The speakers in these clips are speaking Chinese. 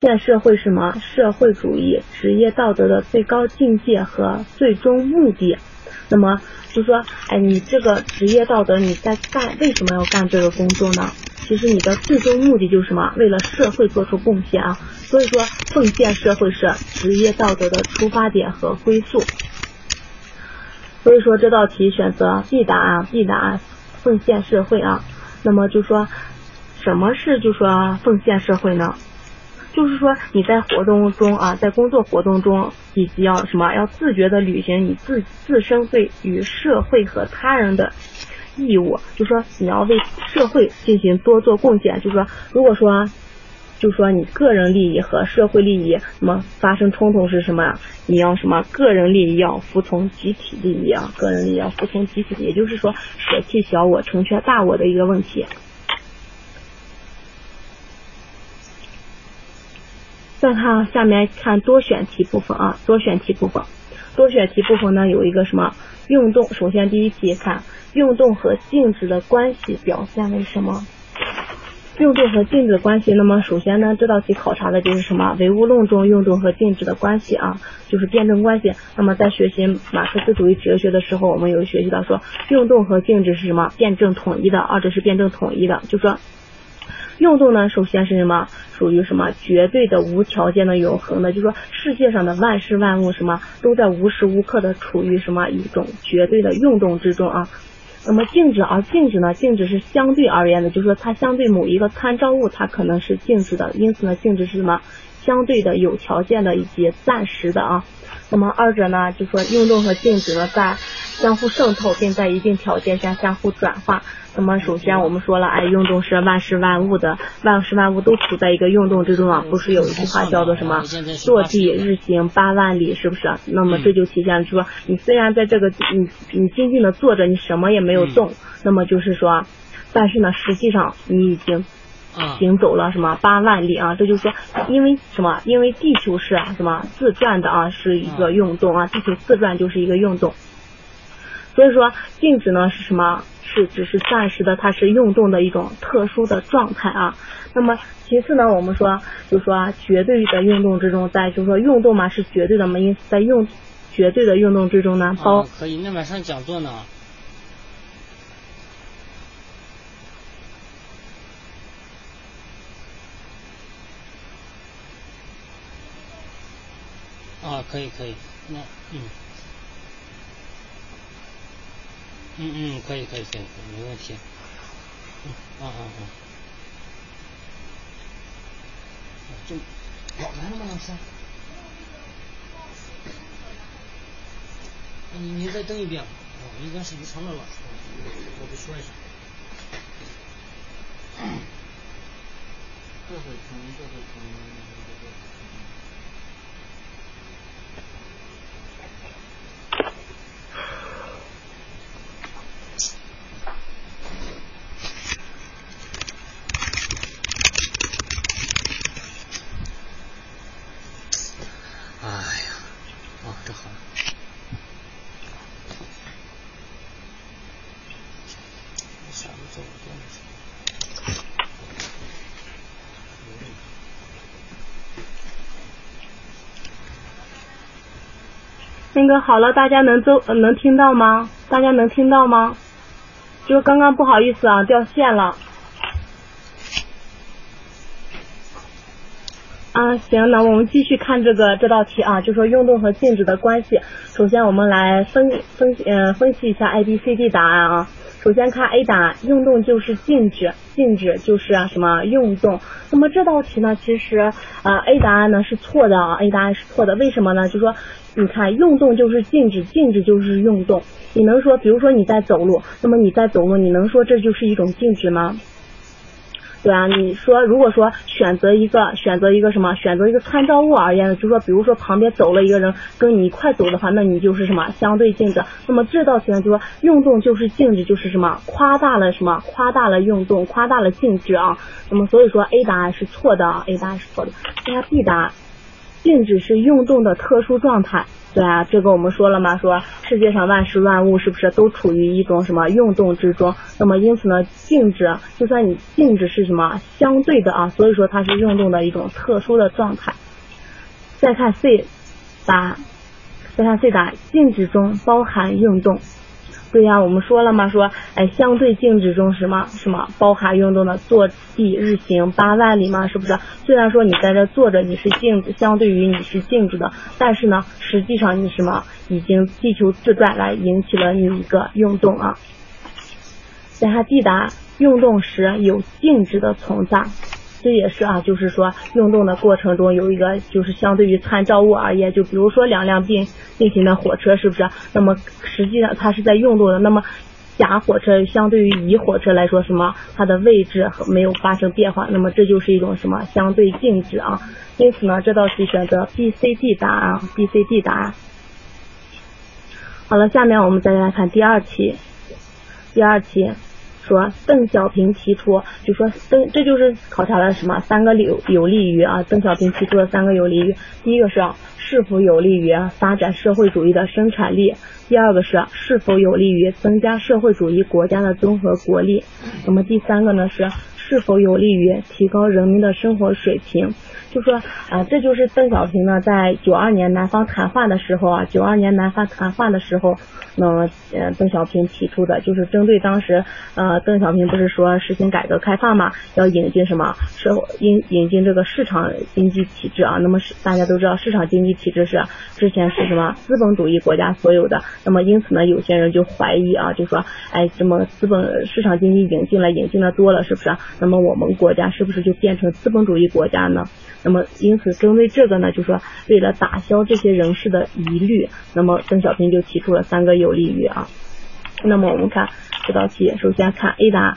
现社会什么社会主义职业道德的最高境界和最终目的。那么就说，哎，你这个职业道德你在干，为什么要干这个工作呢？其实你的最终目的就是什么？为了社会做出贡献啊。所以说，奉献社会是职业道德的出发点和归宿。所以说这道题选择 B 答案，B 答案奉献社会啊。那么就说，什么是就说奉献社会呢？就是说你在活动中啊，在工作活动中，以及要什么要自觉的履行你自自身对于社会和他人的义务。就说你要为社会进行多做贡献。就说如果说。就说你个人利益和社会利益，那么发生冲突是什么？你要什么？个人利益要服从集体利益啊，个人利益要服从集体，也就是说舍弃小我，成全大我的一个问题。再看下面看多选题部分啊，多选题部分，多选题部分呢有一个什么运动？首先第一题看运动和静止的关系表现为什么？运动和静止关系，那么首先呢，这道题考察的就是什么？唯物论中运动和静止的关系啊，就是辩证关系。那么在学习马克思主义哲学的时候，我们有学习到说，运动和静止是什么？辩证统一的，二者是辩证统一的。就说运动呢，首先是什么？属于什么？绝对的、无条件的、永恒的。就是说世界上的万事万物什么，都在无时无刻的处于什么一种绝对的运动之中啊。那么静止，而静止呢？静止是相对而言的，就是说它相对某一个参照物，它可能是静止的。因此呢，静止是什么？相对的、有条件的以及暂时的啊。那么二者呢，就说运动和静止呢，在相互渗透，并在一定条件下相互转化。那么首先我们说了，哎，运动是万事万物的，万事万物都处在一个运动之中啊，不是有一句话叫做什么“坐地日行八万里”，是不是？那么这就体现说，你虽然在这个你你静静的坐着，你什么也没有动，那么就是说，但是呢，实际上你已经行走了什么八万里啊？这就是说，因为什么？因为地球是啊什么自转的啊，是一个运动啊，地球自转就是一个运动。所以说，静止呢是什么？是只是暂时的，它是运动的一种特殊的状态啊。那么其次呢，我们说就说绝对的运动之中，在就是说运动嘛是绝对的嘛，因此在运绝对的运动之中呢，包可以。那晚上讲座呢？可以可以，那嗯。嗯嗯，可以可以可以，没问题。嗯啊啊啊。就老来了吗？老师？你你再登一遍。哦，应该是遗传的老师，我得说一声。这会疼，这会疼。那个好了，大家能都能听到吗？大家能听到吗？就刚刚不好意思啊，掉线了。啊，行，那我们继续看这个这道题啊，就说运动和静止的关系。首先我们来分分呃分析一下 A B C D 答案啊。首先看 A 答案，运动就是静止，静止就是什么运动。那么这道题呢，其实呃 A 答案呢是错的啊，A 答案是错的。为什么呢？就说你看运动就是静止，静止就是运动。你能说，比如说你在走路，那么你在走路，你能说这就是一种静止吗？对啊，你说如果说选择一个选择一个什么选择一个参照物而言呢，就说比如说旁边走了一个人跟你一块走的话，那你就是什么相对静止。那么这道题呢就说运动就是静止，就是什么夸大了什么夸大了运动，夸大了静止啊。那么所以说 A 答案是错的啊，A 答案是错的。看下 B 答案，静止是运动的特殊状态。对啊，这个我们说了嘛，说世界上万事万物是不是都处于一种什么运动之中？那么因此呢，静止就算你静止是什么相对的啊，所以说它是运动的一种特殊的状态。再看 C 答，再看 C 答，静止中包含运动。对呀，我们说了嘛，说哎，相对静止中什么什么包含运动的坐地日行八万里嘛，是不是？虽然说你在这坐着你是静止，相对于你是静止的，但是呢，实际上你什么已经地球自转来引起了你一个运动啊。在它抵达运动时有静止的存在。这也是啊，就是说运动的过程中有一个，就是相对于参照物而言，就比如说两辆并并行的火车，是不是？那么实际上它是在运动的。那么甲火车相对于乙火车来说，什么？它的位置没有发生变化，那么这就是一种什么？相对静止啊。因此呢，这道题选择 B、C、D 答案，B、C、D 答案。好了，下面我们再来看第二题，第二题。说邓小平提出，就说邓，这就是考察了什么？三个有有利于啊，邓小平提出的三个有利于，第一个是是否有利于发展社会主义的生产力，第二个是是否有利于增加社会主义国家的综合国力，那么第三个呢是是否有利于提高人民的生活水平。就说啊，这就是邓小平呢在九二年南方谈话的时候啊，九二年南方谈话的时候，那呃邓小平提出的就是针对当时呃邓小平不是说实行改革开放嘛，要引进什么社引引进这个市场经济体制啊，那么是大家都知道市场经济体制是之前是什么资本主义国家所有的，那么因此呢有些人就怀疑啊，就说哎这么资本市场经济引进了引进的多了是不是？那么我们国家是不是就变成资本主义国家呢？那么，因此针对这个呢，就说为了打消这些人士的疑虑，那么邓小平就提出了三个有利于啊。那么我们看这道题，首先看 A 答，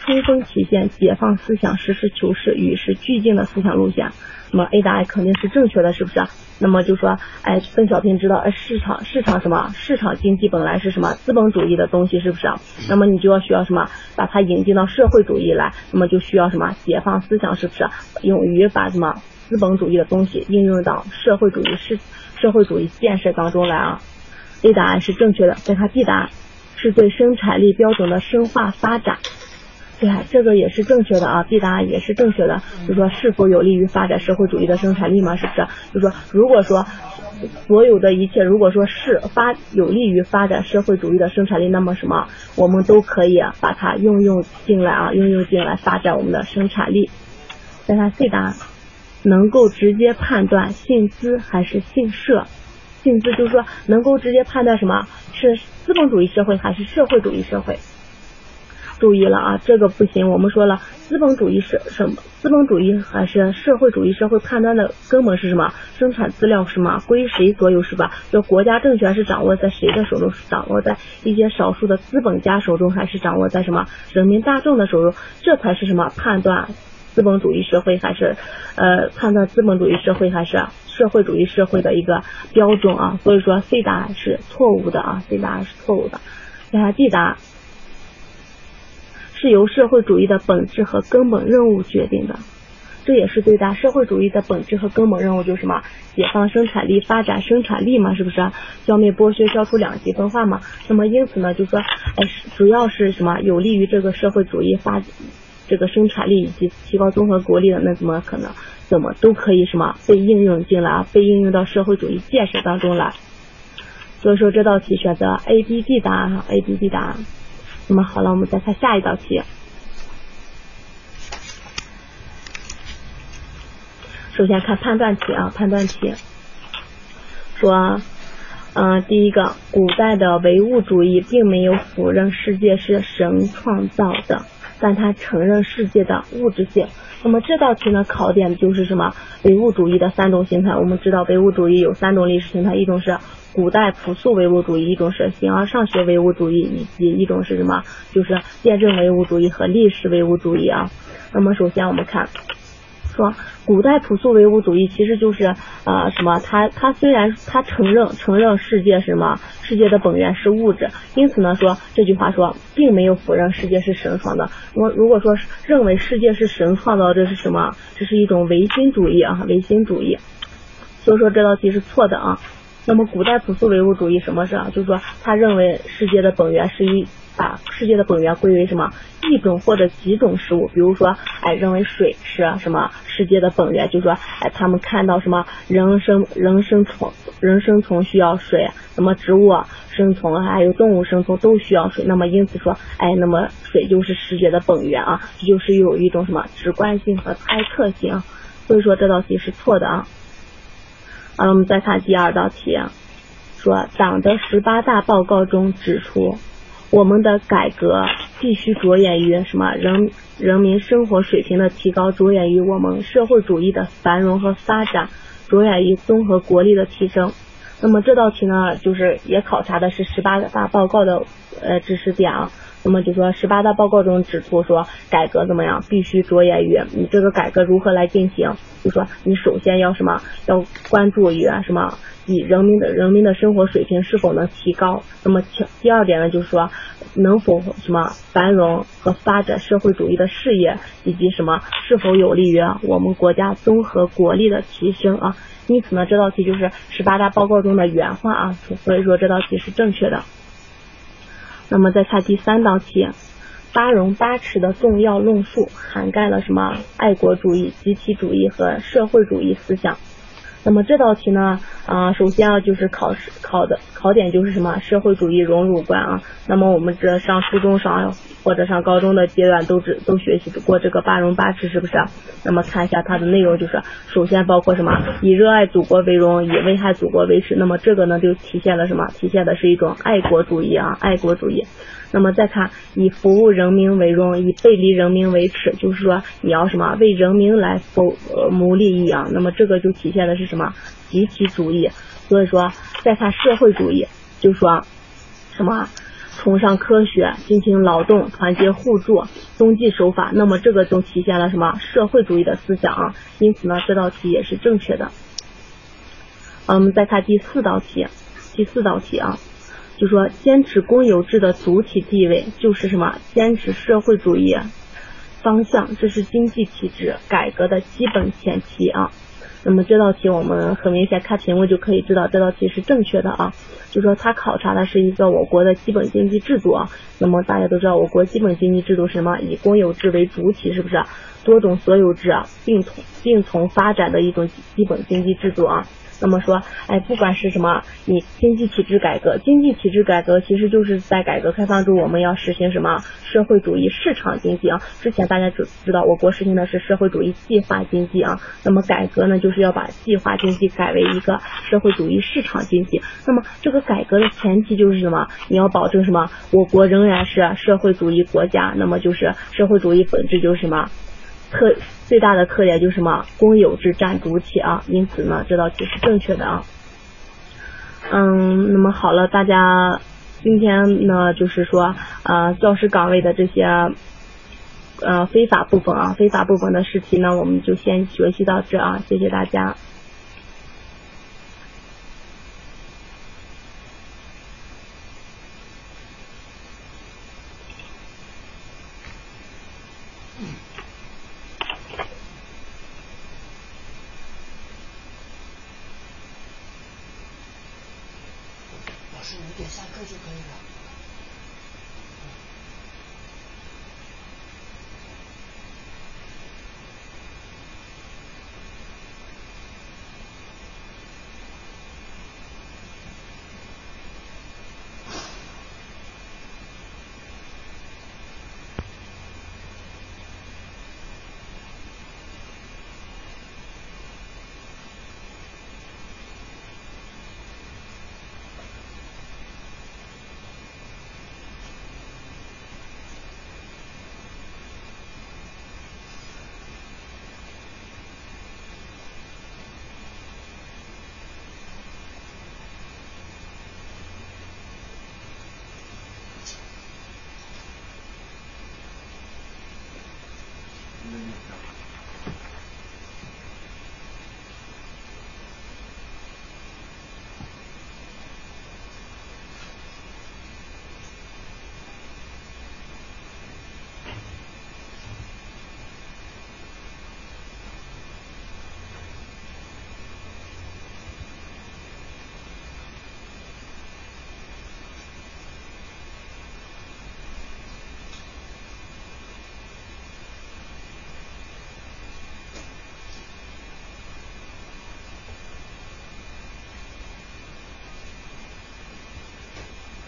充分体现解放思想、实事求是、与时俱进的思想路线。那么 A 答案肯定是正确的，是不是？那么就说，哎，邓小平知道，哎，市场市场什么？市场经济本来是什么？资本主义的东西，是不是？那么你就要需要什么？把它引进到社会主义来，那么就需要什么？解放思想，是不是？勇于把什么资本主义的东西应用到社会主义是社会主义建设当中来啊？A 答案是正确的，再看 B 答案，是对生产力标准的深化发展。对，这个也是正确的啊，B 答案也是正确的。就说是否有利于发展社会主义的生产力嘛？是不是？就说如果说所有的一切，如果说是发有利于发展社会主义的生产力，那么什么我们都可以把它应用进来啊，应用进来发展我们的生产力。再看 C 答案，能够直接判断信资还是信社？信资就是说能够直接判断什么是资本主义社会还是社会主义社会？注意了啊，这个不行。我们说了，资本主义是什么？资本主义还是社会主义社会判断的根本是什么？生产资料是吗？归谁所有是吧？就国家政权是掌握在谁的手中？是掌握在一些少数的资本家手中，还是掌握在什么人民大众的手中？这才是什么判断资本主义社会还是呃判断资本主义社会还是社会主义社会的一个标准啊？所以说，C 答案是错误的啊，C 答案是错误的。再看 D 答案。是由社会主义的本质和根本任务决定的，这也是对待社会主义的本质和根本任务就是什么？解放生产力，发展生产力嘛，是不是？消灭剥削，消除两极分化嘛。那么因此呢，就说，哎，主要是什么？有利于这个社会主义发这个生产力以及提高综合国力的，那怎么可能？怎么都可以什么被应用进来，被应用到社会主义建设当中来？所以说这道题选择 A、B、D 答案哈，A、B、D 答案。那么好了，我们再看下一道题。首先看判断题啊，判断题说，嗯，第一个，古代的唯物主义并没有否认世界是神创造的，但他承认世界的物质性。那么这道题呢，考点就是什么？唯物主义的三种形态。我们知道唯物主义有三种历史形态，一种是。古代朴素唯物主义，一种是形而上学唯物主义，以及一种是什么？就是辩证唯物主义和历史唯物主义啊。那么首先我们看，说古代朴素唯物主义其实就是呃什么？它它虽然它承认承认世界是什么？世界的本源是物质，因此呢说这句话说并没有否认世界是神创的。我如果说认为世界是神创造，这是什么？这是一种唯心主义啊，唯心主义。所以说这道题是错的啊。那么古代朴素唯物主义什么是啊？就是说他认为世界的本源是一把世界的本源归为什么一种或者几种事物，比如说哎认为水是什么世界的本源，就是说哎他们看到什么人生人生存人生存需要水，那么植物生存还有动物生存都需要水，那么因此说哎那么水就是世界的本源啊，这就是有一种什么直观性和猜测性，所以说这道题是错的啊。啊，我们再看第二道题，说党的十八大报告中指出，我们的改革必须着眼于什么？人人民生活水平的提高，着眼于我们社会主义的繁荣和发展，着眼于综合国力的提升。那么这道题呢，就是也考察的是十八大报告的呃知识点啊。那么就说十八大报告中指出说，改革怎么样，必须着眼于你这个改革如何来进行。就说你首先要什么，要关注于什么，以人民的人民的生活水平是否能提高。那么第二点呢，就是说能否什么繁荣和发展社会主义的事业，以及什么是否有利于我们国家综合国力的提升啊。因此呢，这道题就是十八大报告中的原话啊，所以说这道题是正确的。那么再看第三道题，八荣八耻的重要论述涵盖了什么？爱国主义、集体主义和社会主义思想。那么这道题呢，啊，首先啊就是考试考的考点就是什么社会主义荣辱观啊。那么我们这上初中上或者上高中的阶段都只都学习过这个八荣八耻是不是？那么看一下它的内容就是，首先包括什么？以热爱祖国为荣，以危害祖国为耻。那么这个呢就体现了什么？体现的是一种爱国主义啊，爱国主义。那么再看以服务人民为荣，以背离人民为耻，就是说你要什么为人民来谋谋利益啊。那么这个就体现的是什么集体主义。所以说再看社会主义，就说什么崇尚科学，进行劳动，团结互助，遵纪守法。那么这个就体现了什么社会主义的思想啊。因此呢，这道题也是正确的。我们再看第四道题，第四道题啊。就说坚持公有制的主体地位，就是什么？坚持社会主义方向，这是经济体制改革的基本前提啊。那么这道题我们很明显看题目就可以知道，这道题是正确的啊。就说它考察的是一个我国的基本经济制度啊。那么大家都知道，我国基本经济制度是什么？以公有制为主体，是不是？多种所有制啊并从并从发展的一种基本经济制度啊。那么说，哎，不管是什么，你经济体制改革，经济体制改革其实就是在改革开放中，我们要实行什么社会主义市场经济啊？之前大家知知道，我国实行的是社会主义计划经济啊。那么改革呢就，就是要把计划经济改为一个社会主义市场经济。那么这个改革的前提就是什么？你要保证什么？我国仍然是社会主义国家。那么就是社会主义本质就是什么？特最大的特点就是什么？公有制占主体啊，因此呢，这道题是正确的啊。嗯，那么好了，大家今天呢，就是说呃，教师岗位的这些呃非法部分啊，非法部分的试题呢，我们就先学习到这啊，谢谢大家。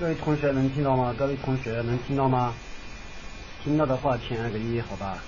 各位同学能听到吗？各位同学能听到吗？听到的话，请按个一，好吧。